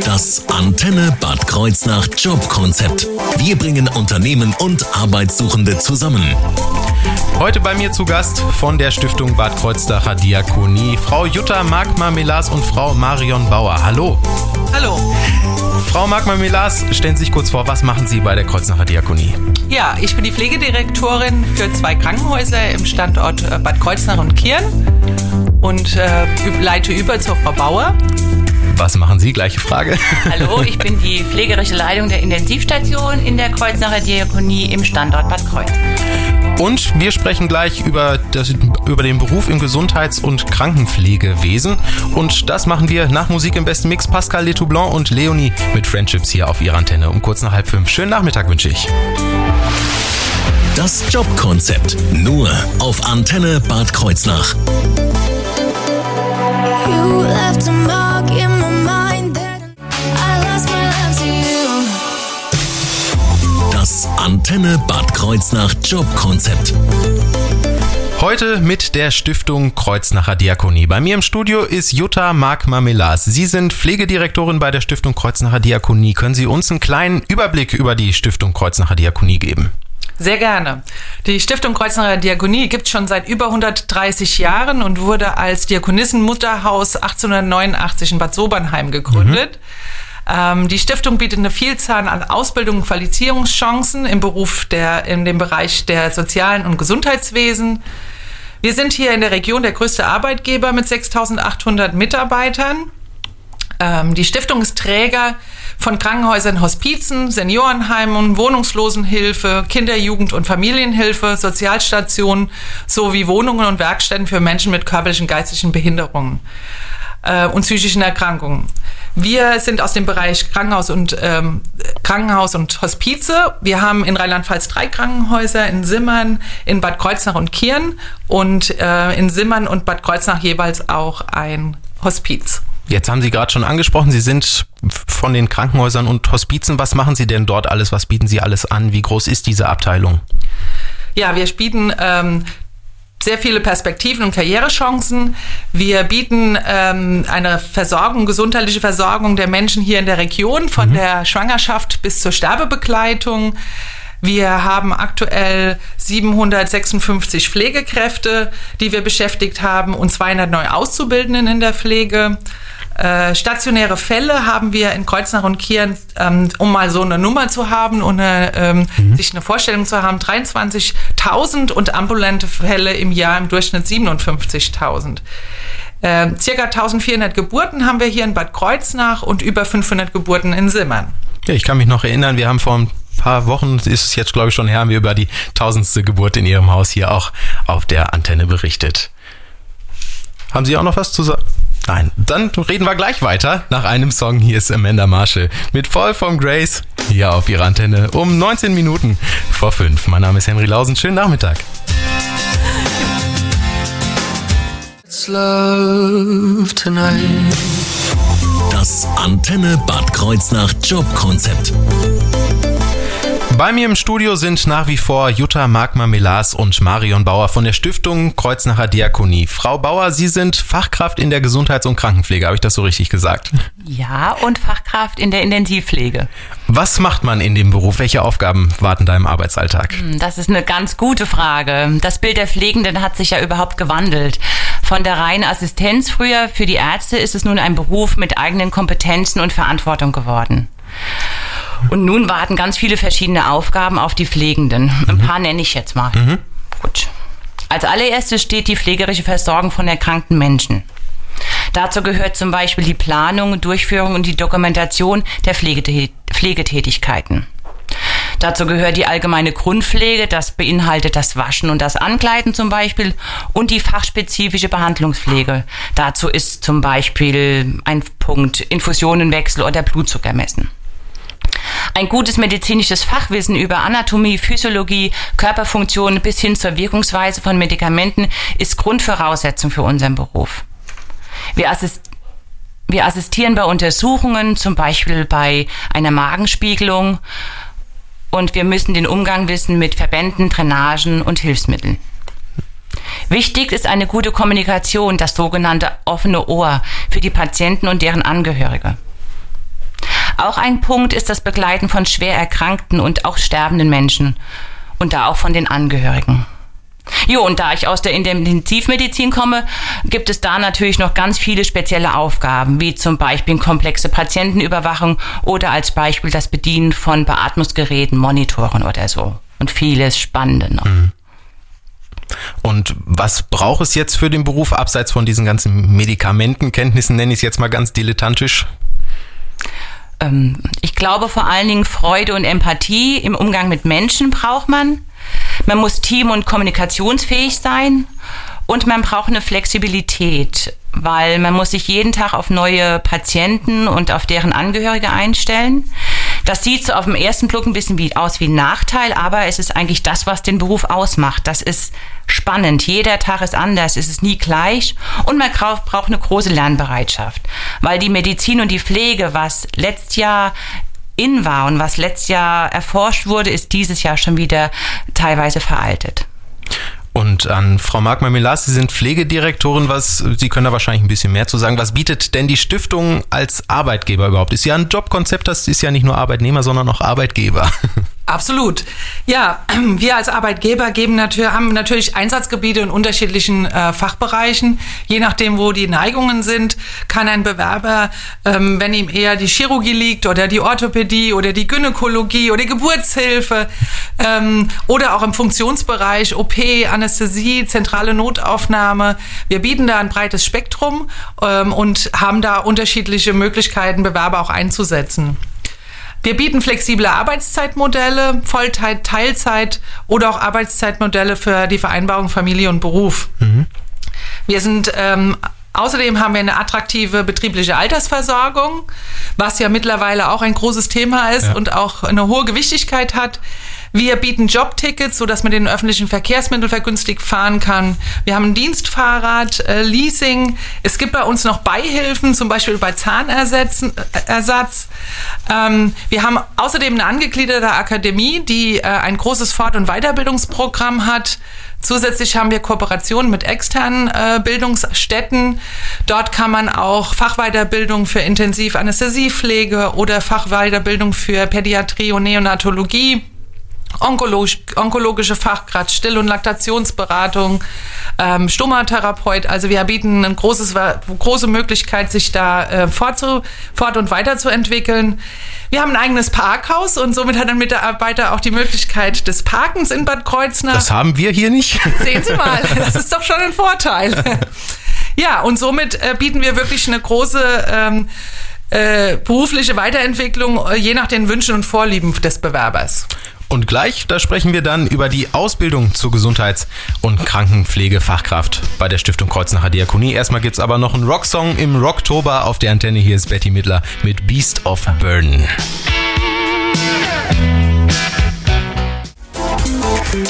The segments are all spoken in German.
Das Antenne Bad Kreuznach Jobkonzept. Wir bringen Unternehmen und Arbeitssuchende zusammen. Heute bei mir zu Gast von der Stiftung Bad Kreuznacher Diakonie Frau Jutta Markmar-Melas und Frau Marion Bauer. Hallo. Hallo. Frau Markmar-Melas, stellen Sie sich kurz vor, was machen Sie bei der Kreuznacher Diakonie? Ja, ich bin die Pflegedirektorin für zwei Krankenhäuser im Standort äh, Bad Kreuznach und Kirn und äh, leite über zur Frau Bauer. Was machen Sie? Gleiche Frage. Hallo, ich bin die pflegerische Leitung der Intensivstation in der Kreuznacher Diakonie im Standort Bad Kreuz. Und wir sprechen gleich über, das, über den Beruf im Gesundheits- und Krankenpflegewesen. Und das machen wir nach Musik im besten Mix. Pascal Letoublon und Leonie mit Friendships hier auf ihrer Antenne um kurz nach halb fünf. Schönen Nachmittag wünsche ich. Das Jobkonzept. Nur auf Antenne Bad Kreuznach. You left a Antenne Bad Kreuznach Jobkonzept. Heute mit der Stiftung Kreuznacher Diakonie. Bei mir im Studio ist Jutta Mark-Marmelas. Sie sind Pflegedirektorin bei der Stiftung Kreuznacher Diakonie. Können Sie uns einen kleinen Überblick über die Stiftung Kreuznacher Diakonie geben? Sehr gerne. Die Stiftung Kreuznacher Diakonie gibt es schon seit über 130 Jahren und wurde als Diakonissenmutterhaus 1889 in Bad Sobernheim gegründet. Ähm, die Stiftung bietet eine Vielzahl an Ausbildung und Qualifizierungschancen im Beruf der, in dem Bereich der sozialen und Gesundheitswesen. Wir sind hier in der Region der größte Arbeitgeber mit 6800 Mitarbeitern. Ähm, die Stiftung ist Träger von Krankenhäusern, Hospizen, Seniorenheimen, Wohnungslosenhilfe, Kinder-, Jugend- und Familienhilfe, Sozialstationen sowie Wohnungen und Werkstätten für Menschen mit körperlichen, geistigen Behinderungen äh, und psychischen Erkrankungen. Wir sind aus dem Bereich Krankenhaus und ähm, Krankenhaus und Hospize. Wir haben in Rheinland-Pfalz drei Krankenhäuser in Simmern, in Bad Kreuznach und Kirn und äh, in Simmern und Bad Kreuznach jeweils auch ein Hospiz. Jetzt haben Sie gerade schon angesprochen, Sie sind von den Krankenhäusern und Hospizen. Was machen Sie denn dort alles? Was bieten Sie alles an? Wie groß ist diese Abteilung? Ja, wir bieten ähm, sehr viele Perspektiven und Karrierechancen. Wir bieten ähm, eine Versorgung, gesundheitliche Versorgung der Menschen hier in der Region, von der Schwangerschaft bis zur Sterbebegleitung. Wir haben aktuell 756 Pflegekräfte, die wir beschäftigt haben und 200 neu Auszubildenden in der Pflege. Äh, stationäre Fälle haben wir in Kreuznach und Kirn, ähm, um mal so eine Nummer zu haben und eine, ähm, sich eine Vorstellung zu haben, 23.000 und ambulante Fälle im Jahr im Durchschnitt 57.000. Ähm, circa 1400 Geburten haben wir hier in Bad Kreuznach und über 500 Geburten in Simmern. Ja, ich kann mich noch erinnern, wir haben vor ein paar Wochen, ist es jetzt glaube ich schon her, haben wir über die tausendste Geburt in Ihrem Haus hier auch auf der Antenne berichtet. Haben Sie auch noch was zu sagen? Nein, dann reden wir gleich weiter nach einem Song. Hier ist Amanda Marshall mit Fall from Grace hier auf ihrer Antenne um 19 Minuten vor 5. Mein Name ist Henry Lausen. Schönen Nachmittag. It's love tonight. Das Antenne Bad Kreuznach Jobkonzept. Bei mir im Studio sind nach wie vor Jutta Markmar-Melas und Marion Bauer von der Stiftung Kreuznacher Diakonie. Frau Bauer, Sie sind Fachkraft in der Gesundheits- und Krankenpflege. Habe ich das so richtig gesagt? Ja, und Fachkraft in der Intensivpflege. Was macht man in dem Beruf? Welche Aufgaben warten da im Arbeitsalltag? Das ist eine ganz gute Frage. Das Bild der Pflegenden hat sich ja überhaupt gewandelt. Von der reinen Assistenz früher für die Ärzte ist es nun ein Beruf mit eigenen Kompetenzen und Verantwortung geworden. Und nun warten ganz viele verschiedene Aufgaben auf die Pflegenden. Ein paar nenne ich jetzt mal. Gut. Als allererstes steht die pflegerische Versorgung von erkrankten Menschen. Dazu gehört zum Beispiel die Planung, Durchführung und die Dokumentation der Pflegetät Pflegetätigkeiten. Dazu gehört die allgemeine Grundpflege, das beinhaltet das Waschen und das Ankleiden zum Beispiel und die fachspezifische Behandlungspflege. Dazu ist zum Beispiel ein Punkt Infusionenwechsel oder Blutzucker messen. Ein gutes medizinisches Fachwissen über Anatomie, Physiologie, Körperfunktionen bis hin zur Wirkungsweise von Medikamenten ist Grundvoraussetzung für unseren Beruf. Wir, assist wir assistieren bei Untersuchungen, zum Beispiel bei einer Magenspiegelung, und wir müssen den Umgang wissen mit Verbänden, Drainagen und Hilfsmitteln. Wichtig ist eine gute Kommunikation, das sogenannte offene Ohr für die Patienten und deren Angehörige. Auch ein Punkt ist das Begleiten von schwer erkrankten und auch sterbenden Menschen und da auch von den Angehörigen. Jo, und da ich aus der Intensivmedizin komme, gibt es da natürlich noch ganz viele spezielle Aufgaben, wie zum Beispiel komplexe Patientenüberwachung oder als Beispiel das Bedienen von Beatmungsgeräten, Monitoren oder so. Und vieles Spannende noch. Und was braucht es jetzt für den Beruf, abseits von diesen ganzen Medikamentenkenntnissen, nenne ich es jetzt mal ganz dilettantisch? Ähm, ich glaube vor allen Dingen Freude und Empathie im Umgang mit Menschen braucht man. Man muss team- und kommunikationsfähig sein und man braucht eine Flexibilität, weil man muss sich jeden Tag auf neue Patienten und auf deren Angehörige einstellen. Das sieht so auf den ersten Blick ein bisschen wie, aus wie ein Nachteil, aber es ist eigentlich das, was den Beruf ausmacht. Das ist spannend. Jeder Tag ist anders, es ist nie gleich und man braucht eine große Lernbereitschaft, weil die Medizin und die Pflege, was letztes Jahr in war und was letztes Jahr erforscht wurde, ist dieses Jahr schon wieder teilweise veraltet. Und an Frau Markmann-Milas, Sie sind Pflegedirektorin, was, Sie können da wahrscheinlich ein bisschen mehr zu sagen. Was bietet denn die Stiftung als Arbeitgeber überhaupt? Ist ja ein Jobkonzept, das ist ja nicht nur Arbeitnehmer, sondern auch Arbeitgeber. Absolut. Ja, wir als Arbeitgeber geben natürlich, haben natürlich Einsatzgebiete in unterschiedlichen äh, Fachbereichen. Je nachdem, wo die Neigungen sind, kann ein Bewerber, ähm, wenn ihm eher die Chirurgie liegt oder die Orthopädie oder die Gynäkologie oder die Geburtshilfe ähm, oder auch im Funktionsbereich OP, Anästhesie, zentrale Notaufnahme. Wir bieten da ein breites Spektrum ähm, und haben da unterschiedliche Möglichkeiten, Bewerber auch einzusetzen. Wir bieten flexible Arbeitszeitmodelle, Vollzeit, Teilzeit oder auch Arbeitszeitmodelle für die Vereinbarung Familie und Beruf. Mhm. Wir sind ähm, Außerdem haben wir eine attraktive betriebliche Altersversorgung, was ja mittlerweile auch ein großes Thema ist ja. und auch eine hohe Gewichtigkeit hat. Wir bieten Jobtickets, sodass man den öffentlichen Verkehrsmittel vergünstigt fahren kann. Wir haben ein Dienstfahrrad, äh, Leasing. Es gibt bei uns noch Beihilfen, zum Beispiel bei Zahnersatz. Äh, ähm, wir haben außerdem eine angegliederte Akademie, die äh, ein großes Fort- und Weiterbildungsprogramm hat. Zusätzlich haben wir Kooperationen mit externen äh, Bildungsstätten. Dort kann man auch Fachweiterbildung für Intensivanästhesiepflege oder Fachweiterbildung für Pädiatrie und Neonatologie Onkologisch, onkologische Fachgrad, Still- und Laktationsberatung, ähm, Stomatherapeut. Also wir bieten eine großes, große Möglichkeit, sich da äh, fortzu, fort und weiterzuentwickeln. Wir haben ein eigenes Parkhaus und somit hat ein Mitarbeiter auch die Möglichkeit des Parkens in Bad Kreuznach. Das haben wir hier nicht. Sehen Sie mal, das ist doch schon ein Vorteil. Ja, und somit äh, bieten wir wirklich eine große ähm, äh, berufliche Weiterentwicklung, äh, je nach den Wünschen und Vorlieben des Bewerbers. Und gleich, da sprechen wir dann über die Ausbildung zur Gesundheits- und Krankenpflegefachkraft bei der Stiftung Kreuznacher Diakonie. Erstmal gibt es aber noch einen Rocksong im Rocktober auf der Antenne. Hier ist Betty Midler mit Beast of Burden.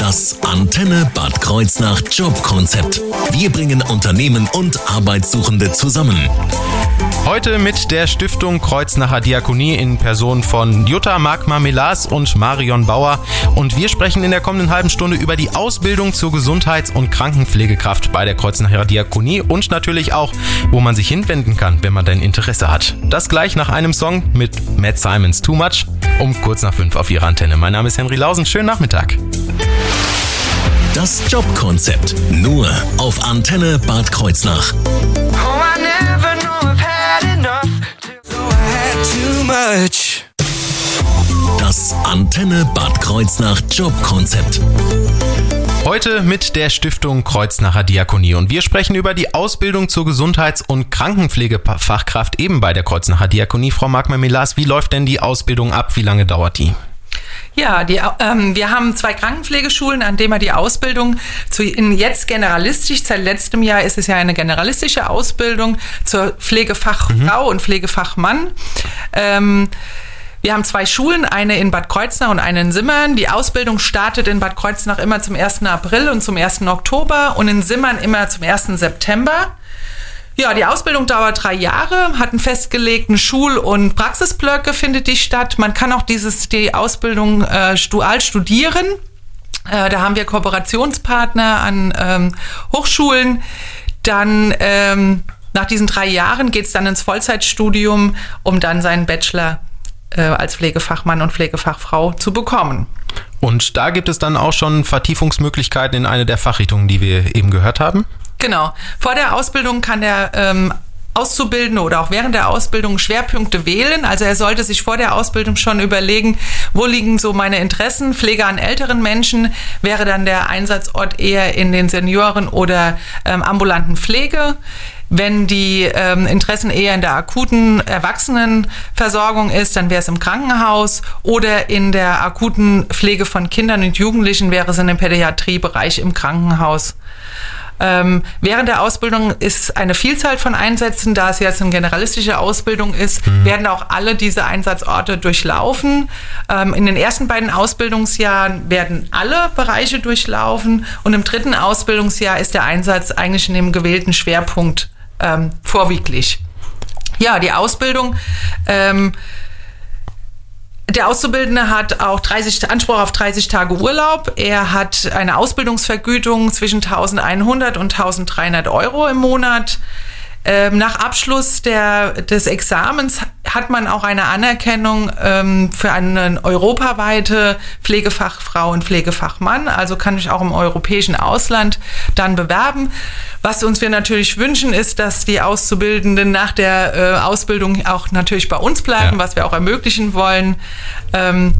Das Antenne Bad Kreuznach Jobkonzept. Wir bringen Unternehmen und Arbeitssuchende zusammen. Heute mit der Stiftung Kreuznacher Diakonie in Person von Jutta Magma Melas und Marion Bauer. Und wir sprechen in der kommenden halben Stunde über die Ausbildung zur Gesundheits- und Krankenpflegekraft bei der Kreuznacher Diakonie und natürlich auch, wo man sich hinwenden kann, wenn man dein Interesse hat. Das gleich nach einem Song mit Matt Simons Too Much um kurz nach fünf auf Ihrer Antenne. Mein Name ist Henry Lausen. Schönen Nachmittag. Das Jobkonzept nur auf Antenne Bad Kreuznach. Das Antenne Bad Kreuznach Jobkonzept. Heute mit der Stiftung Kreuznacher Diakonie und wir sprechen über die Ausbildung zur Gesundheits- und Krankenpflegefachkraft eben bei der Kreuznacher Diakonie. Frau Magma-Milas, wie läuft denn die Ausbildung ab? Wie lange dauert die? Ja, die, ähm, wir haben zwei Krankenpflegeschulen, an denen wir die Ausbildung zu in jetzt generalistisch, seit letztem Jahr ist es ja eine generalistische Ausbildung zur Pflegefachfrau mhm. und Pflegefachmann. Ähm, wir haben zwei Schulen, eine in Bad Kreuznach und eine in Simmern. Die Ausbildung startet in Bad Kreuznach immer zum 1. April und zum 1. Oktober und in Simmern immer zum 1. September. Ja, die Ausbildung dauert drei Jahre, hat einen festgelegten Schul- und Praxisblöcke, findet die statt. Man kann auch dieses, die Ausbildung äh, dual studieren. Äh, da haben wir Kooperationspartner an ähm, Hochschulen. Dann ähm, nach diesen drei Jahren geht es dann ins Vollzeitstudium, um dann seinen Bachelor äh, als Pflegefachmann und Pflegefachfrau zu bekommen. Und da gibt es dann auch schon Vertiefungsmöglichkeiten in eine der Fachrichtungen, die wir eben gehört haben? Genau. Vor der Ausbildung kann der ähm, Auszubildende oder auch während der Ausbildung Schwerpunkte wählen. Also er sollte sich vor der Ausbildung schon überlegen, wo liegen so meine Interessen. Pflege an älteren Menschen wäre dann der Einsatzort eher in den Senioren- oder ähm, ambulanten Pflege. Wenn die ähm, Interessen eher in der akuten Erwachsenenversorgung ist, dann wäre es im Krankenhaus oder in der akuten Pflege von Kindern und Jugendlichen wäre es in dem Pädiatriebereich im Krankenhaus. Ähm, während der Ausbildung ist eine Vielzahl von Einsätzen, da es jetzt eine generalistische Ausbildung ist, mhm. werden auch alle diese Einsatzorte durchlaufen. Ähm, in den ersten beiden Ausbildungsjahren werden alle Bereiche durchlaufen und im dritten Ausbildungsjahr ist der Einsatz eigentlich in dem gewählten Schwerpunkt ähm, vorwieglich. Ja, die Ausbildung. Ähm, der Auszubildende hat auch 30, Anspruch auf 30 Tage Urlaub. Er hat eine Ausbildungsvergütung zwischen 1100 und 1300 Euro im Monat. Ähm, nach Abschluss der, des Examens hat man auch eine Anerkennung ähm, für eine europaweite Pflegefachfrau und Pflegefachmann. Also kann ich auch im europäischen Ausland dann bewerben. Was uns wir natürlich wünschen, ist, dass die Auszubildenden nach der äh, Ausbildung auch natürlich bei uns bleiben, ja. was wir auch ermöglichen wollen. Ähm,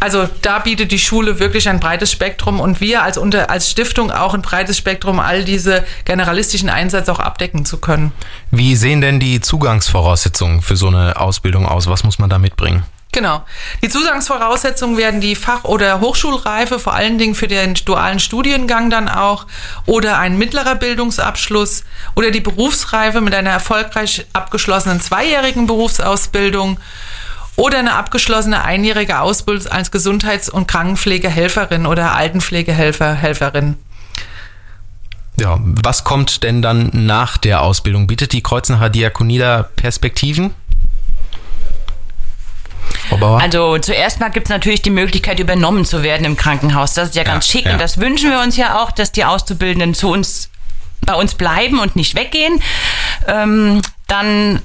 also da bietet die Schule wirklich ein breites Spektrum und wir als, unter, als Stiftung auch ein breites Spektrum, all diese generalistischen Einsätze auch abdecken zu können. Wie sehen denn die Zugangsvoraussetzungen für so eine Ausbildung aus? Was muss man da mitbringen? Genau. Die Zugangsvoraussetzungen werden die Fach- oder Hochschulreife, vor allen Dingen für den dualen Studiengang dann auch, oder ein mittlerer Bildungsabschluss oder die Berufsreife mit einer erfolgreich abgeschlossenen zweijährigen Berufsausbildung oder eine abgeschlossene einjährige Ausbildung als Gesundheits- und Krankenpflegehelferin oder Altenpflegehelfer, Helferin. Ja, was kommt denn dann nach der Ausbildung? Bietet die Kreuznacher Diakonie da Perspektiven? Also zuerst mal gibt es natürlich die Möglichkeit, übernommen zu werden im Krankenhaus. Das ist ja ganz ja, schick ja. und das wünschen wir uns ja auch, dass die Auszubildenden zu uns bei uns bleiben und nicht weggehen. Ähm, dann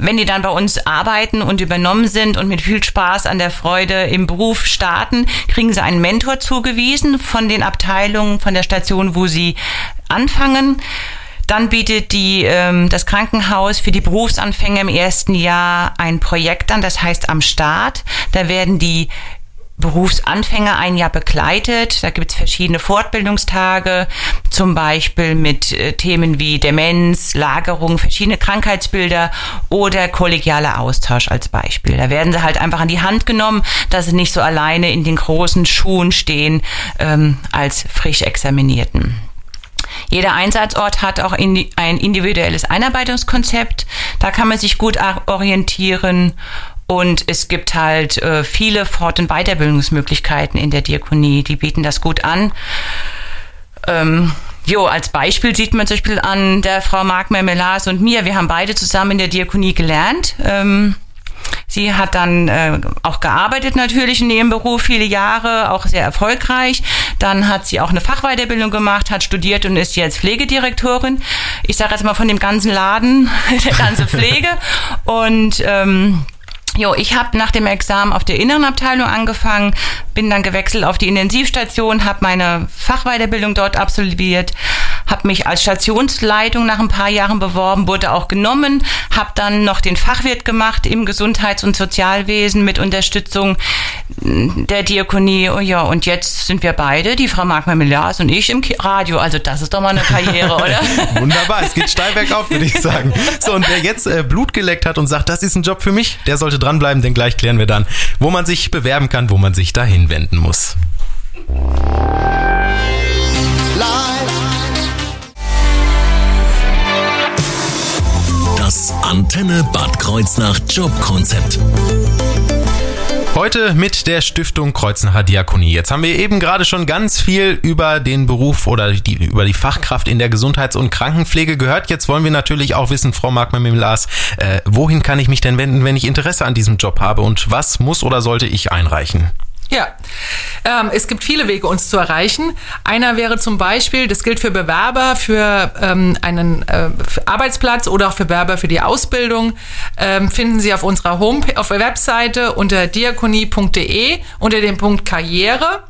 wenn die dann bei uns arbeiten und übernommen sind und mit viel Spaß an der Freude im Beruf starten, kriegen sie einen Mentor zugewiesen von den Abteilungen, von der Station, wo sie anfangen. Dann bietet die, ähm, das Krankenhaus für die Berufsanfänger im ersten Jahr ein Projekt an, das heißt am Start. Da werden die Berufsanfänger ein Jahr begleitet. Da gibt es verschiedene Fortbildungstage, zum Beispiel mit äh, Themen wie Demenz, Lagerung, verschiedene Krankheitsbilder oder kollegialer Austausch als Beispiel. Da werden sie halt einfach an die Hand genommen, dass sie nicht so alleine in den großen Schuhen stehen ähm, als frisch Examinierten. Jeder Einsatzort hat auch ein individuelles Einarbeitungskonzept. Da kann man sich gut orientieren und es gibt halt äh, viele Fort- und Weiterbildungsmöglichkeiten in der Diakonie. Die bieten das gut an. Ähm, Jo, als Beispiel sieht man zum Beispiel an der Frau Mark Mermelas und mir. Wir haben beide zusammen in der Diakonie gelernt. Ähm, sie hat dann äh, auch gearbeitet natürlich in ihrem Beruf viele Jahre, auch sehr erfolgreich. Dann hat sie auch eine Fachweiterbildung gemacht, hat studiert und ist jetzt Pflegedirektorin. Ich sage jetzt mal von dem ganzen Laden, der ganze Pflege. Und ähm, Jo, ich habe nach dem Examen auf der inneren Abteilung angefangen, bin dann gewechselt auf die Intensivstation, habe meine Fachweiterbildung dort absolviert, habe mich als Stationsleitung nach ein paar Jahren beworben, wurde auch genommen, habe dann noch den Fachwirt gemacht im Gesundheits- und Sozialwesen mit Unterstützung der Diakonie. Oh ja, und jetzt sind wir beide, die Frau Magma Millars und ich im Radio. Also das ist doch mal eine Karriere, oder? Wunderbar, es geht steil bergauf, würde ich sagen. So, und wer jetzt äh, Blut geleckt hat und sagt, das ist ein Job für mich, der sollte dranbleiben, denn gleich klären wir dann, wo man sich bewerben kann, wo man sich dahin wenden muss. Antenne Bad Kreuznach Jobkonzept. Heute mit der Stiftung Kreuznacher Diakonie. Jetzt haben wir eben gerade schon ganz viel über den Beruf oder die, über die Fachkraft in der Gesundheits- und Krankenpflege gehört. Jetzt wollen wir natürlich auch wissen, Frau Markmann-Lars, äh, wohin kann ich mich denn wenden, wenn ich Interesse an diesem Job habe und was muss oder sollte ich einreichen? Ja, ähm, es gibt viele Wege, uns zu erreichen. Einer wäre zum Beispiel, das gilt für Bewerber für ähm, einen äh, für Arbeitsplatz oder auch für Bewerber für die Ausbildung, ähm, finden Sie auf unserer Homepage, auf der Webseite unter diakonie.de unter dem Punkt Karriere.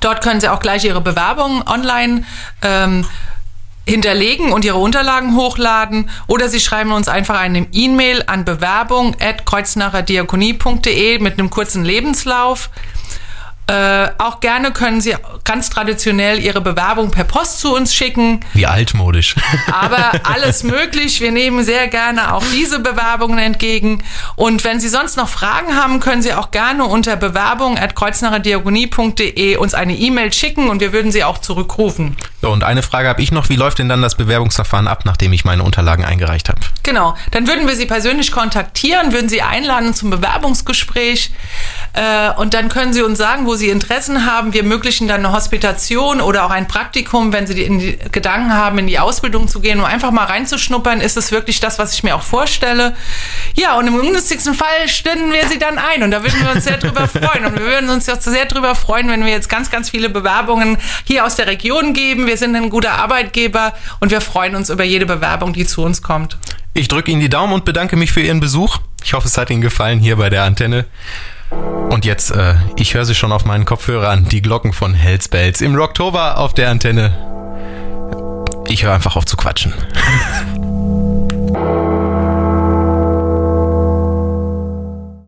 Dort können Sie auch gleich Ihre Bewerbung online ähm, hinterlegen und ihre Unterlagen hochladen oder sie schreiben uns einfach eine E-Mail an bewerbung at kreuznacherdiakonie.de mit einem kurzen Lebenslauf. Äh, auch gerne können Sie ganz traditionell Ihre Bewerbung per Post zu uns schicken. Wie altmodisch. Aber alles möglich. Wir nehmen sehr gerne auch diese Bewerbungen entgegen. Und wenn Sie sonst noch Fragen haben, können Sie auch gerne unter bewerbung.kreuznacherdiagonie.de uns eine E-Mail schicken und wir würden Sie auch zurückrufen. Und eine Frage habe ich noch. Wie läuft denn dann das Bewerbungsverfahren ab, nachdem ich meine Unterlagen eingereicht habe? Genau. Dann würden wir Sie persönlich kontaktieren, würden Sie einladen zum Bewerbungsgespräch. Äh, und dann können Sie uns sagen, wo Sie Interessen haben. Wir ermöglichen dann eine Hospitation oder auch ein Praktikum, wenn Sie die, die Gedanken haben, in die Ausbildung zu gehen, um einfach mal reinzuschnuppern. Ist es wirklich das, was ich mir auch vorstelle? Ja, und im ungünstigsten Fall stünden wir Sie dann ein. Und da würden wir uns sehr drüber freuen. Und wir würden uns auch sehr drüber freuen, wenn wir jetzt ganz, ganz viele Bewerbungen hier aus der Region geben. Wir sind ein guter Arbeitgeber und wir freuen uns über jede Bewerbung, die zu uns kommt. Ich drücke Ihnen die Daumen und bedanke mich für Ihren Besuch. Ich hoffe, es hat Ihnen gefallen hier bei der Antenne. Und jetzt, äh, ich höre sie schon auf meinen Kopfhörern, die Glocken von Hells Bells im Rocktober auf der Antenne. Ich höre einfach auf zu quatschen.